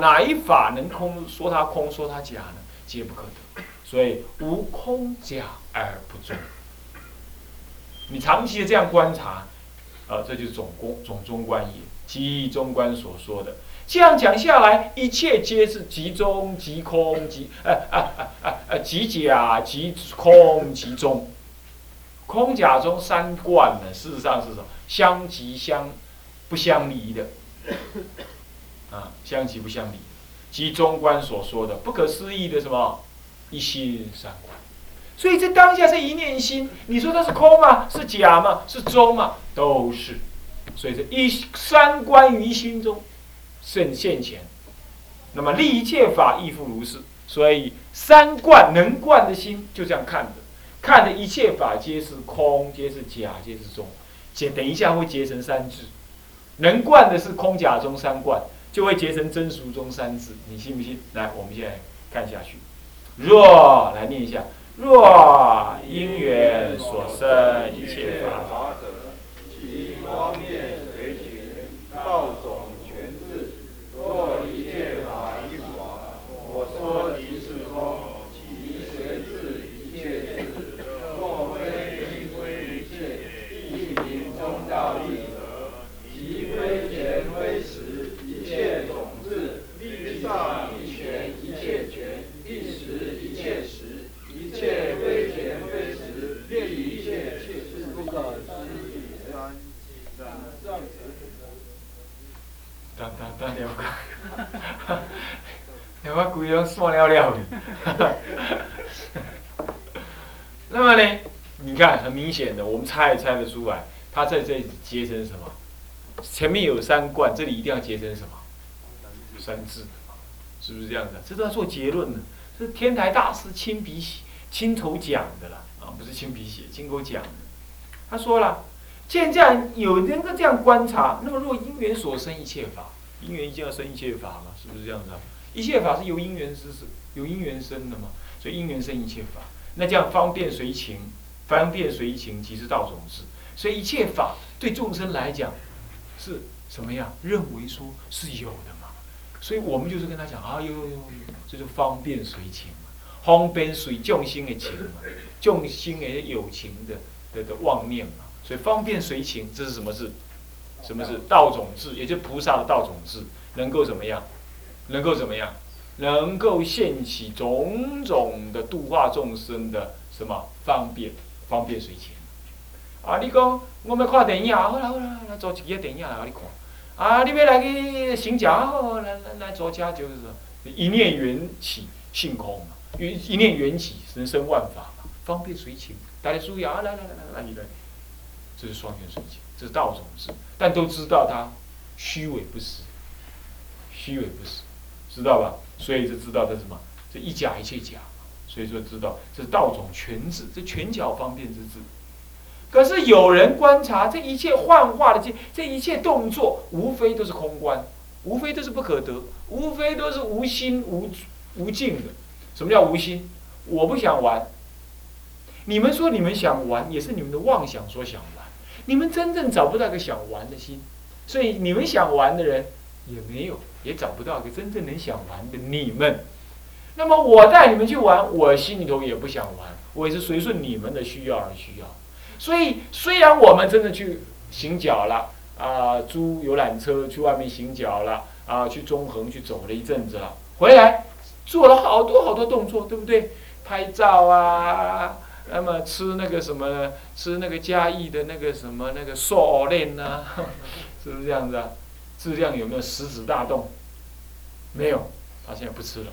哪一法能空？说它空，说它假呢？皆不可得。所以无空假而不中。你长期的这样观察，啊，这就是总公总中观也，即中观所说的。这样讲下来，一切皆是即中即空即，哎哎哎哎哎，即假即空即中。空假中三观呢，事实上是什么？相即相不相离的，啊，相即不相离。即中观所说的不可思议的什么一心三观。所以这当下这一念心，你说它是空吗？是假吗？是中吗？都是。所以这一三观于心中现现前，那么立一切法亦复如是。所以三观能观的心就这样看着，看的一切法皆是空，皆是假，皆是中。结等一下会结成三字，能观的是空假中三观，就会结成真俗中三字。你信不信？来，我们现在看下去。若来念一下。若因缘所生一切法，其光灭随行，道种全智。若一切法一法，我说即是空，其随智一切智。若非因归一切，亦名中道义者。其非前非实，一切种智，一上一全，一切全，一实一切实。一切非前非实，列一切切是不可思议。当当当了解，连我规拢算了了那么呢？你看，很明显的，我们猜也猜得出来，他在这里结成什么？前面有三观，这里一定要结成什么？三字，是不是这样子？这都要做结论的。是天台大师亲笔写。亲口讲的了啊，不是亲笔写，亲口讲的。他说了，既然这样有能够这样观察，那么若因缘所生一切法，因缘一定要生一切法嘛，是不是这样子啊？一切法是由因缘生，是由因缘生的嘛，所以因缘生一切法。那这样方便随情，方便随情即是道种子。所以一切法对众生来讲是什么样？认为说是有的嘛。所以我们就是跟他讲啊，有有有有，这就方便随情嘛。方便随众生的情嘛，众生的有情的的的妄念嘛，所以方便随情，这是什么字？什么是道种智？也就是菩萨的道种智，能够怎么样？能够怎么样？能够现起种种的度化众生的什么方便？方便随情。啊，你讲我们看电影，好啦好啦，来做一个电影来你看。啊，你要来去行脚，好，来来来做家就是说一念缘起性空嘛。一一念缘起，人生万法嘛，方便随情。大家注意啊，来来来来来，你来，这是双缘随情，这是道种子。但都知道它虚伪不实，虚伪不实，知道吧？所以就知道它什么？这一假一切假，所以说知道这是道种全智，这全巧方便之智。可是有人观察这一切幻化的这这一切动作，无非都是空观，无非都是不可得，无非都是无心无无尽的。什么叫无心？我不想玩。你们说你们想玩，也是你们的妄想所想玩。你们真正找不到个想玩的心，所以你们想玩的人也没有，也找不到个真正能想玩的你们。那么我带你们去玩，我心里头也不想玩，我也是随顺你们的需要而需要。所以虽然我们真的去行脚了啊，租游览车去外面行脚了啊，去中横去走了一阵子了，回来。做了好多好多动作，对不对？拍照啊，那么吃那个什么，吃那个嘉义的那个什么那个寿链呐，是不是这样子啊？质量有没有食指大动？没有，他现在不吃了。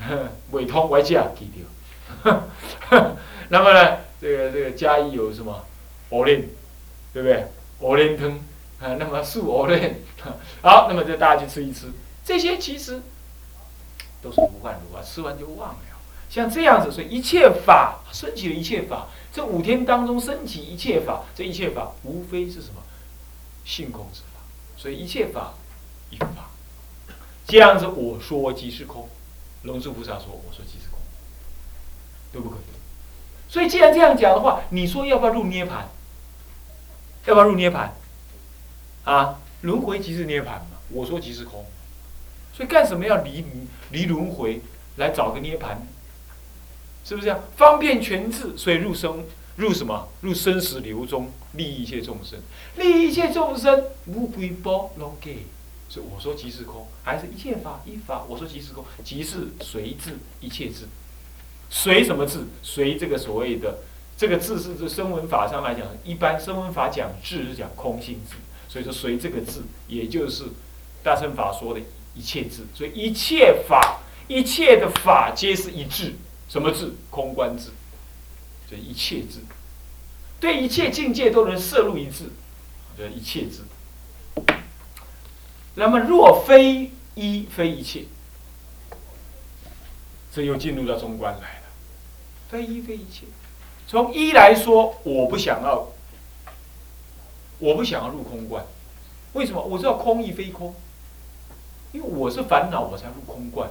啊，胃痛外加记掉。那么呢，这个这个嘉义有什么藕链，对不对？藕链汤啊，那么素藕链，好，那么就大家去吃一吃。这些其实。都是无幻如啊，吃完就忘了。像这样子，所以一切法升起的一切法，这五天当中升起一切法，这一切法无非是什么性空之法。所以一切法一法，这样子我说即是空，龙树菩萨说我说即是空，对不可得。所以既然这样讲的话，你说要不要入涅盘？要不要入涅盘？啊，轮回即是涅盘嘛？我说即是空。所以干什么要离离轮回来找个涅盘？是不是这样？方便全智，所以入生入什么？入生死流中，利益一切众生，利益一切众生，无归波龙给。所以我说即是空，还是一切法一法？我说即是空，即是随智一切智，随什么智？随这个所谓的这个智是这声闻法上来讲，一般声闻法讲智是讲空性智，所以说随这个智，也就是大乘法说的一切智。所以一切法，一切的法皆是一智。什么智？空观智，这一切智，对一切境界都能摄入一智，这一切智。那么若非一非一切，这又进入到中观来了。非一非一切，从一来说，我不想要，我不想要入空观，为什么？我知道空亦非空，因为我是烦恼，我才入空观。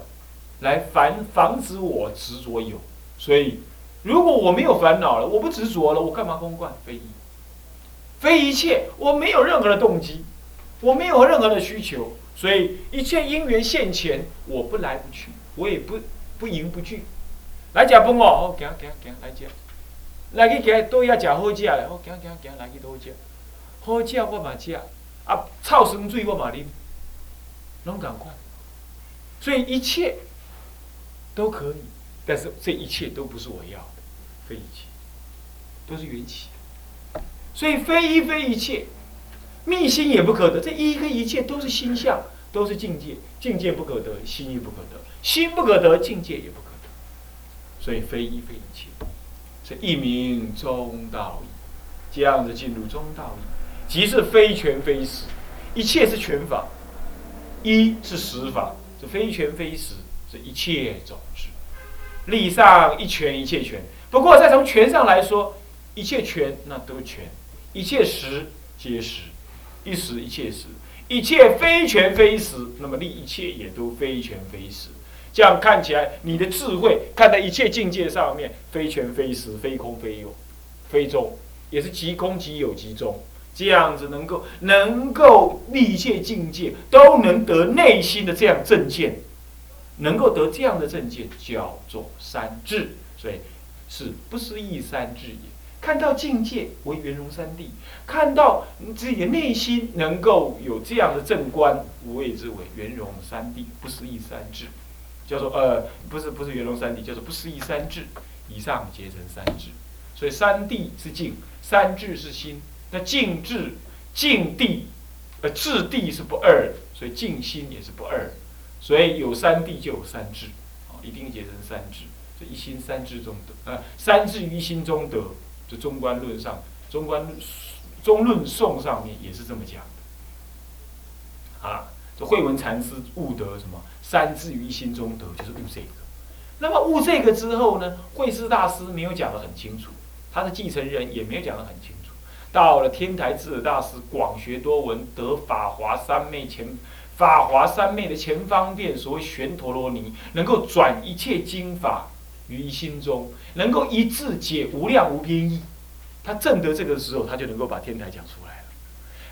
来防防止我执着有，所以如果我没有烦恼了，我不执着了，我干嘛空观？非一，非一切，我没有任何的动机，我没有任何的需求，所以一切因缘现前，我不来不去，我也不不迎不拒。来吃饭哦，好，行行行，来吃。来去行，都要吃好食的，好，行行行，来去倒食。好食我嘛吃，啊，臭酸水我嘛啉，拢共款。所以一切。都可以，但是这一切都不是我要的，非一切，都是缘起，所以非一非一切，密心也不可得。这一跟一切都是心相，都是境界，境界不可得，心亦不可得，心不可得，境界也不可得。所以非一非一切，是一名中道义。这样子进入中道义，即是非权非实，一切是权法，一是实法，是非权非实。这一切种子，力上一拳一切拳。不过再从拳上来说，一切拳那都全，一切实皆实，一时一切时，一切非全非时。那么立一切也都非全非时。这样看起来，你的智慧看在一切境界上面，非全非实，非空非有，非中，也是即空即有即中。这样子能够能够立一切境界，都能得内心的这样正见。能够得这样的正见，叫做三智，所以是不思议三智也。看到境界为圆融三谛，看到自己的内心能够有这样的正观，无谓之为圆融三谛，不思议三智，叫做呃，不是不是圆融三谛，叫做不思议三智，以上结成三智。所以三谛是静，三智是心。那静智、静地、呃智地是不二的，所以静心也是不二。所以有三谛就有三智，啊，一定结成三智。这一心三智中得，呃，三智于心中得。中观论上，中观中论颂上面也是这么讲的。啊，这慧文禅师悟得什么？三智于心中得，就是悟这个。那么悟这个之后呢？慧师大师没有讲得很清楚，他的继承人也没有讲得很清楚。到了天台智者大师广学多闻，得法华三昧前。法华三昧的前方便，所谓玄陀罗尼，能够转一切经法于心中，能够一字解无量无边义。他证得这个时候，他就能够把天台讲出来了。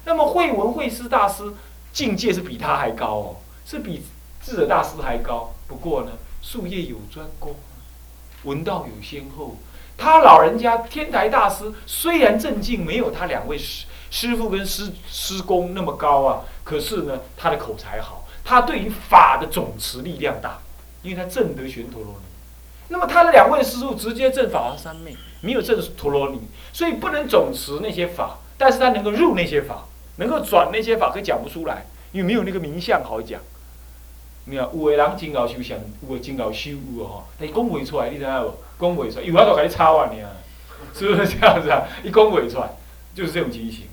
那么慧文慧师大师境界是比他还高哦，是比智者大师还高。不过呢，术业有专攻，闻道有先后。他老人家天台大师虽然正境没有他两位师师傅跟师师公那么高啊。可是呢，他的口才好，他对于法的总持力量大，因为他正得玄陀罗尼。那么他的两位师傅直接正法王三昧，没有正陀罗尼，所以不能总持那些法，但是他能够入那些法，能够转那些法，可讲不出来，因为没有那个名相好讲。你看，有的人真搞修想，有的真搞修有哦，但伊讲不出来，你知道不？讲不出来，有法度给你插完呢，是不是这样子啊？一讲不出来，就是这种情形。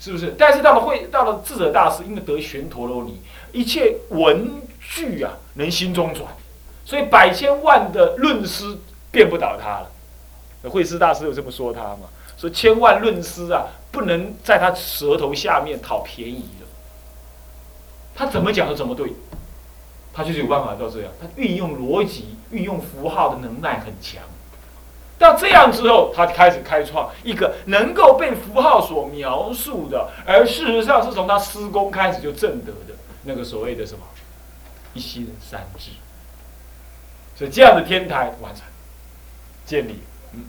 是不是？但是到了会，到了智者大师，因为得玄陀罗尼，一切文具啊，能心中转，所以百千万的论师变不倒他了。慧师大师有这么说他嘛？说千万论师啊，不能在他舌头下面讨便宜的。他怎么讲都怎么对，他就是有办法到这样。他运用逻辑、运用符号的能耐很强。到这样之后，他开始开创一个能够被符号所描述的，而事实上是从他施工开始就证得的那个所谓的什么一心三智。所以这样的天台完成建立，嗯，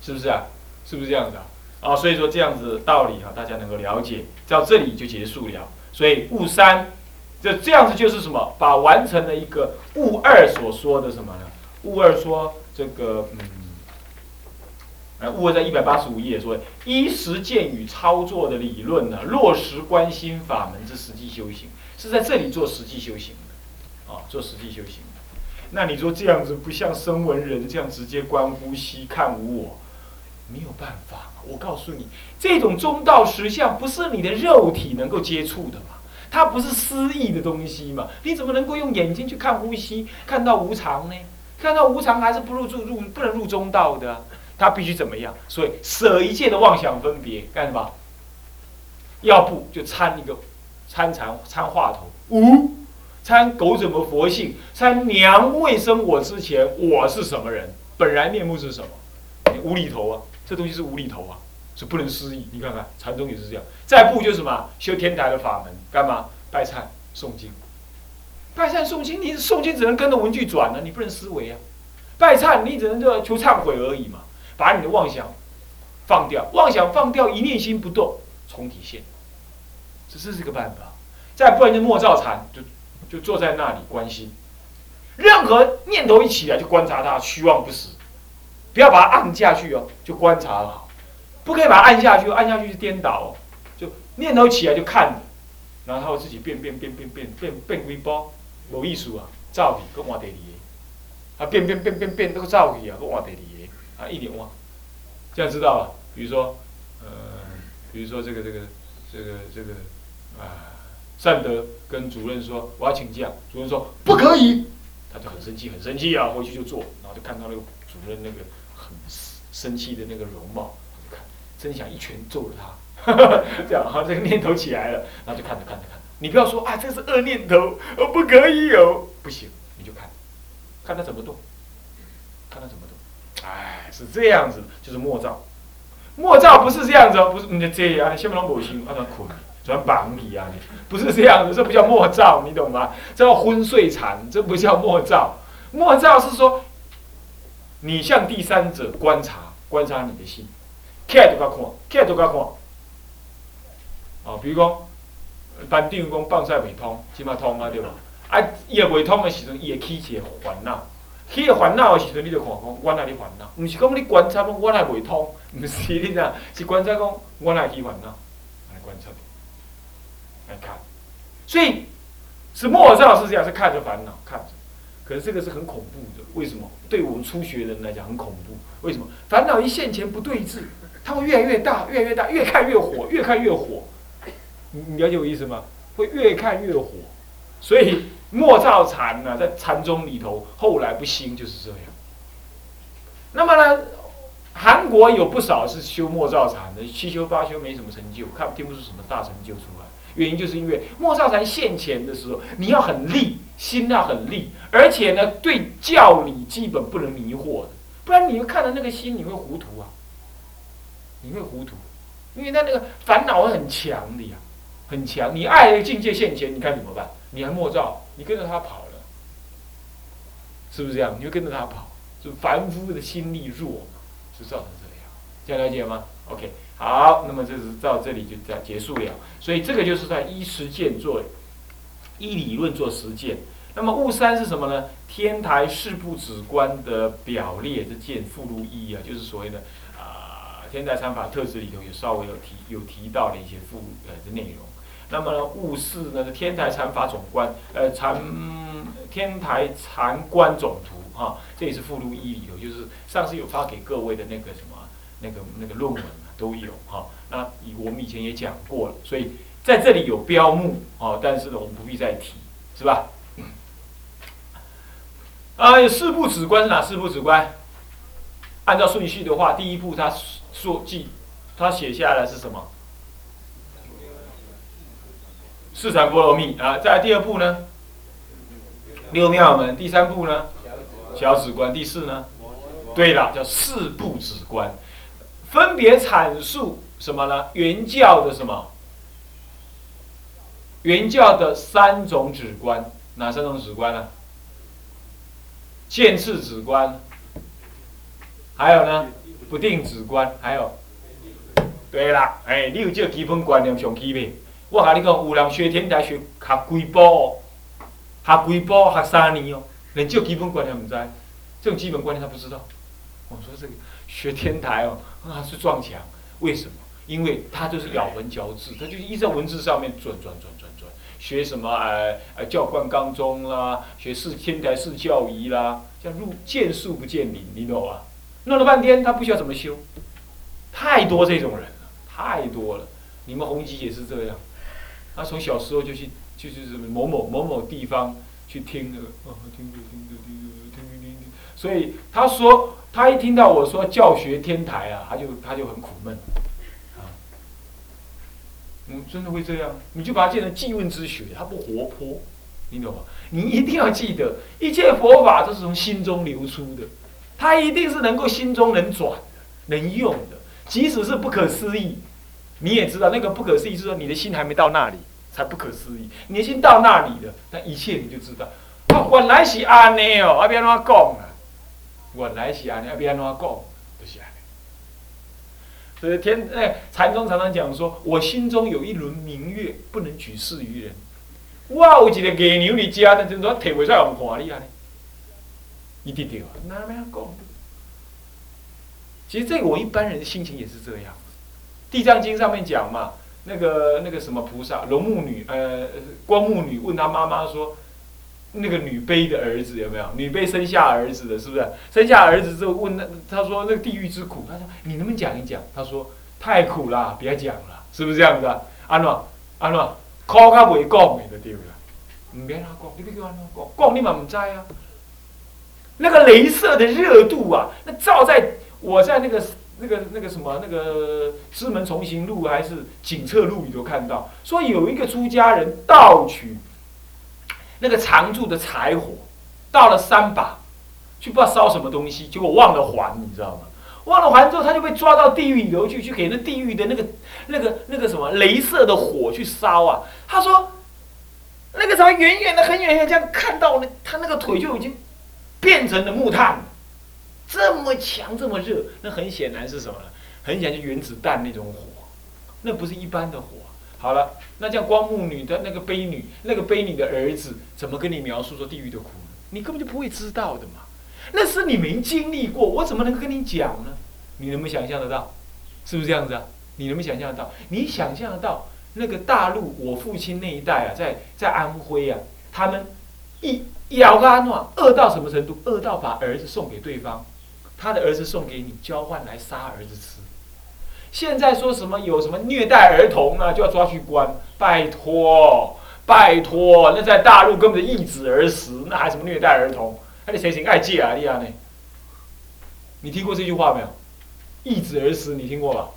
是不是啊？是不是这样子啊？啊，所以说这样子道理啊，大家能够了解，到这里就结束了。所以悟三，这这样子就是什么？把完成了一个悟二所说的什么呢？悟二说这个嗯，呃，悟二在一百八十五页说，依实践与操作的理论呢，落实观心法门之实际修行，是在这里做实际修行的，啊，做实际修行。那你说这样子不像声闻人这样直接观呼吸看无我？没有办法，我告诉你，这种中道实相不是你的肉体能够接触的嘛，它不是私意的东西嘛，你怎么能够用眼睛去看呼吸，看到无常呢？看到无常还是不入住入不能入中道的，它必须怎么样？所以舍一切的妄想分别干什么？要不就参一个参禅参话头，无参狗怎么佛性？参娘未生我之前，我是什么人？本来面目是什么？无厘头啊！这东西是无厘头啊，是不能思议。你看看禅宗也是这样。再不就是什么修天台的法门，干嘛拜忏诵经？拜忏诵经，你诵经只能跟着文具转呢，你不能思维啊。拜忏你只能就求忏悔而已嘛，把你的妄想放掉，妄想放掉，一念心不动，重体现，这这是个办法。再不然就莫照禅，就就坐在那里观心，任何念头一起来就观察它，虚妄不实。不要把它按下去哦，就观察好，不可以把它按下去，按下去就颠倒哦。就念头起来就看，然后自己变变变变变变变微波，无意思啊，造起跟换第二个，啊变变变变变，那个造起啊，跟换第二个，啊一点换，这样知道了。比如说，呃，比如说这个这个这个这个啊，善德跟主任说我要请假，主任说不可以，他就很生气很生气啊，回去就做，然后就看到那个主任那个很。生气的那个容貌，就看，真想一拳揍了他，这样哈，这个念头起来了，然后就看着看着看。着，你不要说啊，这是恶念头，哦，不可以有，不行，你就看，看他怎么动，看他怎么动，哎，是这样子，就是莫照，莫照不是这样子哦，不是你这样，下面拢无心，按照捆，转绑你啊，你不是这样子，这不叫莫照，你懂吗？这叫昏睡禅，这不叫莫照，莫照是说。你向第三者观察，观察你的心，看就甲看，看就甲看。哦，比如讲，班长讲放晒未通，即码通啊，对吧？啊，伊也未通的时阵，伊会起一个烦恼，起个烦恼的时阵，你就看讲，我哪里烦恼？毋是讲你观察讲我哪未通，毋是你知是观察讲我哪起烦恼，来观察，来看。所以是莫照是这样，是看着烦恼，看着。可是这个是很恐怖的，为什么？对我们初学人来讲很恐怖。为什么？烦恼一现前不对峙，它会越来越大，越来越大，越看越火，越看越火。你你了解我意思吗？会越看越火。所以莫照禅呢，在禅宗里头，后来不兴就是这样。那么呢，韩国有不少是修莫照禅的，七修八修没什么成就，看听不出什么大成就出来。原因就是因为莫少禅现前的时候，你要很立。心要很利，而且呢，对教理基本不能迷惑的，不然你会看到那个心，你会糊涂啊，你会糊涂，因为他那个烦恼很强的呀，很强。你爱的境界现前，你看怎么办？你还莫照，你跟着他跑了，是不是这样？你会跟着他跑，就凡夫的心力弱嘛，是造成这样，这样了解吗？OK，好，那么这是到这里就这样结束了。所以这个就是在依实践做。依理论做实践，那么物三是什么呢？天台四部止观的表列这件附录一啊，就是所谓的啊天台禅法特质里头有稍微有提有提到的一些附呃的内容。那么呢悟四呢是天台禅法总观呃禅天台禅观总图哈，这也是附录一里头，就是上次有发给各位的那个什么那个那个论文都有哈。那我们以前也讲过了，所以。在这里有标目哦，但是呢，我们不必再提，是吧？啊，有四部止观是哪四部止观？按照顺序的话，第一步他说记，他写下来是什么？四禅波罗蜜啊。在第二步呢，六妙门。第三步呢，小止观。第四呢，对了，叫四部止观，分别阐述什么呢？原教的什么？原教的三种止观，哪三种止观呢？见次止观，还有呢，不定止观，还有，对啦，哎，你有这个基本观念上去未？我甲你讲，有人学天台学学几部哦，学几部学三年哦，连这基本观念唔知，这种基本观念他不知道。我说这个学天台哦，啊是撞墙，为什么？因为他就是咬文嚼字，他就一直在文字上面转转转转转，学什么呃呃教官纲宗啦，学四天台四教仪啦，叫入见树不见林，你懂吗？弄了半天他不需要怎么修，太多这种人了，太多了。你们弘吉也是这样，他从小时候就去就是某某某某地方去听那个，啊听着听着听着听听听听，所以他说他一听到我说教学天台啊，他就他就很苦闷。啊，你，真的会这样？你就把它变成记问之学，它不活泼，你懂吗？你一定要记得，一切佛法都是从心中流出的，它一定是能够心中能转的、能用的，即使是不可思议，你也知道那个不可思议，是说你的心还没到那里才不可思议。你的心到那里了，那一切你就知道，啊，原来是安尼哦，阿边怎讲？原来是安尼，阿边怎讲？所以天哎，禅宗常常讲说，我心中有一轮明月，不能举世于人。哇，有一个野牛你家的，怎么提不出来我们看你啊？一定对啊，哪没讲？其实这个我一般人的心情也是这样。地藏经上面讲嘛，那个那个什么菩萨，龙木女呃，光目女问她妈妈说。那个女卑的儿子有没有？女卑生下儿子的，是不是？生下儿子之后问那，他说那个地狱之苦，他说你能不能讲一讲？他说太苦了，别讲了，是不是这样子啊？安诺安诺，考他未讲的就对了，唔别他讲，你别叫安诺讲，讲你嘛唔知啊。那个镭射的热度啊，那照在我在那个那个那个什么那个师门重行路还是警策路里头看到，说有一个出家人盗取。那个常住的柴火，到了三把，去不知道烧什么东西，结果忘了还，你知道吗？忘了还之后，他就被抓到地狱里头去，去给那地狱的那个、那个、那个什么镭射的火去烧啊。他说，那个什么远远的、很远很远这样看到呢，他那个腿就已经变成了木炭，这么强、这么热，那很显然是什么呢？很显然就原子弹那种火，那不是一般的火。好了，那这样光目女的那个悲女，那个悲女的儿子怎么跟你描述说地狱的苦呢？你根本就不会知道的嘛，那是你没经历过，我怎么能跟你讲呢？你能不能想象得到？是不是这样子啊？你能不能想象得到？你想象得到那个大陆我父亲那一代啊，在在安徽啊，他们一咬个安诺饿到什么程度？饿到把儿子送给对方，他的儿子送给你，交换来杀儿子吃。现在说什么有什么虐待儿童啊，就要抓去关？拜托，拜托，那在大陆根本易子而死，那还什么虐待儿童？还得谁行爱戒啊？你啊呢？你听过这句话没有？易子而死，你听过吧？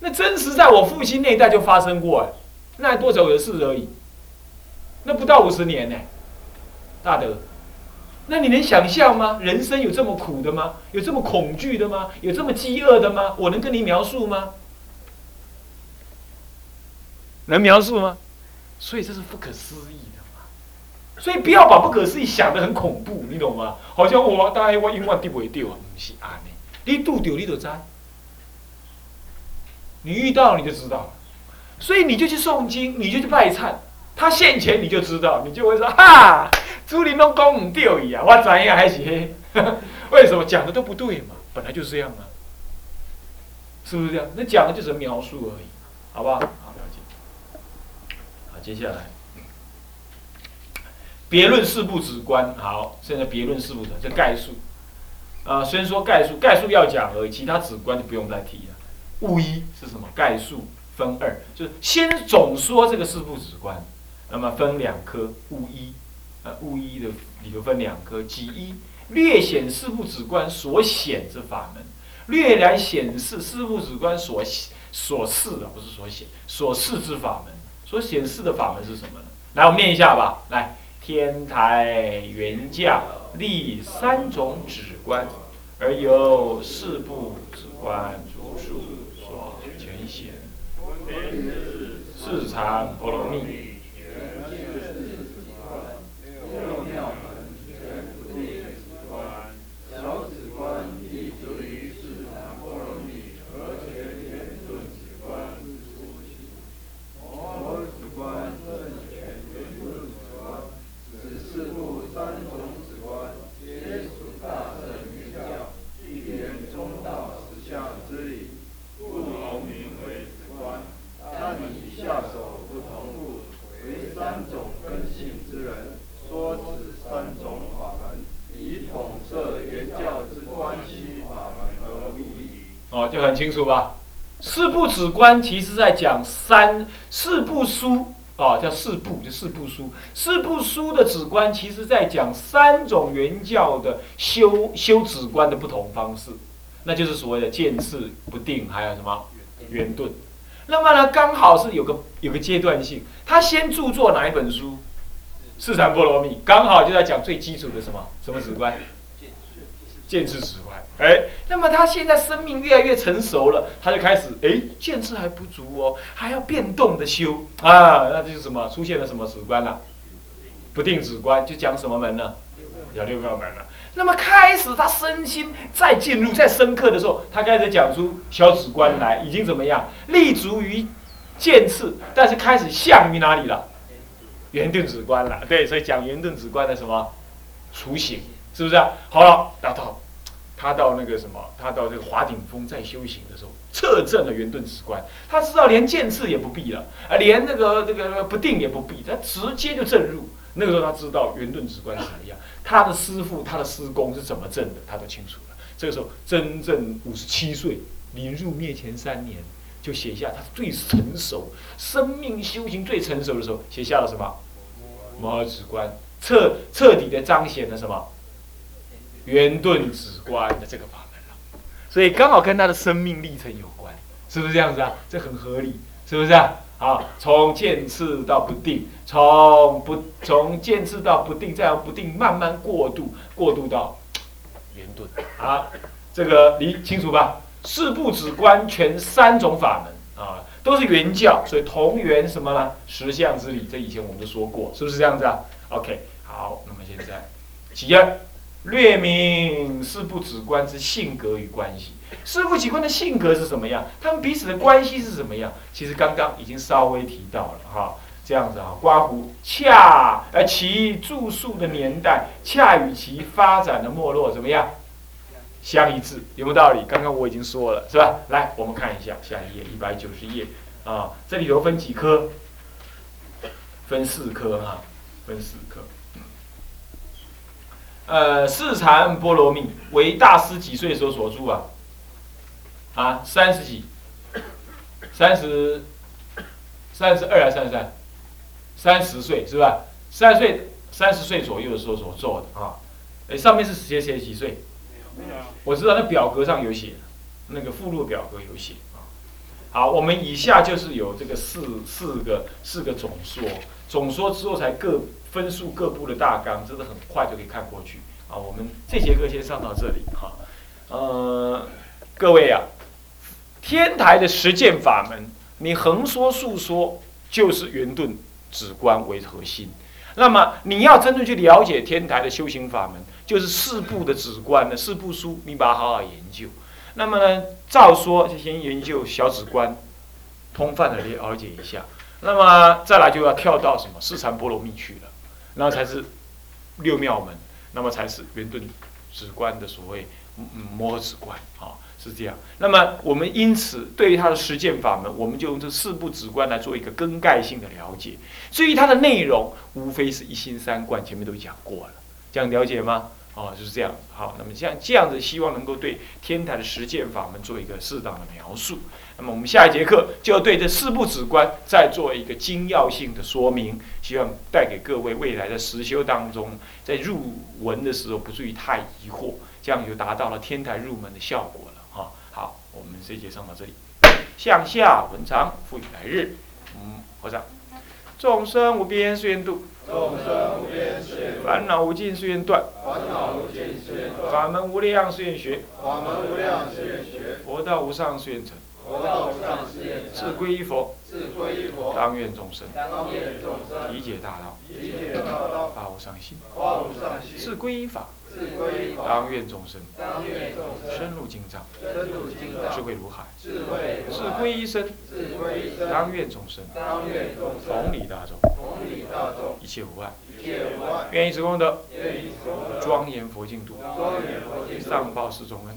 那真实在我父亲那一代就发生过哎，那还多久的事而已？那不到五十年呢，大德。那你能想象吗？人生有这么苦的吗？有这么恐惧的吗？有这么饥饿的吗？我能跟你描述吗？能描述吗？所以这是不可思议的嘛。所以不要把不可思议想得很恐怖，你懂吗？好像我大概我永远丢不掉啊，不是安尼。你度掉你就知，你遇到你就知道了。所以你就去诵经，你就去拜忏，他现前你就知道，你就会说哈。朱林东讲唔对呀，我怎样还是？为什么讲的都不对嘛？本来就是这样啊，是不是这样？那讲的就是描述而已，好不好？好了解。好，接下来别论四部止观。好，现在别论四部的这概述啊，先说概述，概述要讲而已，其他止观就不用再提了。物一是什么？概述分二，就是先总说这个四部止观，那么分两科，物一。呃，物一的里头分两科，即一略显四部止观所显之法门，略来显示四部止观所所示的，不是所显所示之法门，所显示的法门是什么呢？来，我们念一下吧。来，天台原教立三种止观，而由四部止观著述所全显，四禅波罗蜜。统摄原教之关系法门而无异。哦，就很清楚吧？四部止观其实在讲三四部书，哦，叫四部，就四部书。四部书的止观，其实在讲三种原教的修修止观的不同方式，那就是所谓的见次不定，还有什么圆顿。那么呢，刚好是有个有个阶段性，他先著作哪一本书？《四禅波罗蜜》，刚好就在讲最基础的什么什么止观，见次止观。哎，那么他现在生命越来越成熟了，他就开始哎，见次还不足哦，还要变动的修啊，那就是什么出现了什么止观了？不定止观就讲什么门呢？讲六道门了。那么开始他身心再进入再深刻的时候，他开始讲出小止观来，已经怎么样？立足于见次，但是开始向于哪里了？圆顿止观了。对，所以讲圆顿止观的什么？雏形，是不是啊？好了，到到。他到那个什么，他到这个华顶峰在修行的时候，测证了圆顿止观。他知道连见次也不必了，啊，连那个这个不定也不必，他直接就证入。那个时候他知道圆顿止观是什么样，他的师傅、他的师公是怎么证的，他都清楚了。这个时候，真正五十七岁，临入灭前三年，就写下他最成熟、生命修行最成熟的时候，写下了什么？摩诃止观，彻彻底的彰显了什么？圆顿止观的这个法门了，所以刚好跟他的生命历程有关，是不是这样子啊？这很合理，是不是啊？好，从渐次到不定，从不从渐次到不定，再由不定慢慢过渡，过渡到圆顿啊，这个你清楚吧？四部止观全三种法门啊，都是圆教，所以同源什么呢？实相之理，这以前我们都说过，是不是这样子啊？OK，好，那么现在起二。略明四部止观之性格与关系。四部止观的性格是什么样？他们彼此的关系是什么样？其实刚刚已经稍微提到了哈，这样子啊，刮胡恰呃其住宿的年代恰与其发展的没落怎么样相一致？有没有道理？刚刚我已经说了是吧？来，我们看一下下一页一百九十页啊，这里头分几科？分四科哈，分四科。呃，四禅波罗蜜为大师几岁时候所著啊？啊，三十几，三十，三十二还是三十三？三十岁是吧？三十岁，三十岁左右的时候所做的啊。哎，上面是写写几岁？没有，我知道那表格上有写，那个附录表格有写啊。好，我们以下就是有这个四四个四个总说，总说之后才各。分数各部的大纲，真的很快就可以看过去啊！我们这节课先上到这里哈。呃，各位啊，天台的实践法门，你横说竖说就是圆顿止观为核心。那么你要真正去了解天台的修行法门，就是四部的止观的四部书，你把它好好研究。那么呢，照说就先研究小止观，通泛的了解一下。那么再来就要跳到什么四禅波罗蜜去了。那才是六妙门，那么才是圆顿止观的所谓摩诃止观啊，是这样。那么我们因此对于它的实践法门，我们就用这四部止观来做一个更概性的了解。至于它的内容，无非是一心三观，前面都讲过了，这样了解吗？哦，就是这样。好，那么这样这样子，希望能够对天台的实践法门做一个适当的描述。那么我们下一节课就要对这四部止观再做一个精要性的说明，希望带给各位未来的实修当中，在入文的时候不至于太疑惑，这样就达到了天台入门的效果了哈。好，我们这节上到这里，向下文长复以来日。嗯，和尚，众生无边誓愿度，众生无边誓愿度烦恼无尽誓愿断，烦恼无尽誓愿断，法门无量誓愿学，法门无量誓愿学，佛道无上誓愿成。佛道上师，自归依佛，自归依佛，当愿众生，当愿众生，理解大道，理解大道，发无上心，发无上心，自归依法，自归依法，当愿众生，当愿众生，深入经藏，深入经藏，智慧如海，智慧，自归依身，自归依身，当愿众生，当愿众生，同理大众，同理大众，一切无碍。愿以此功德，庄严佛净土，上报四重恩，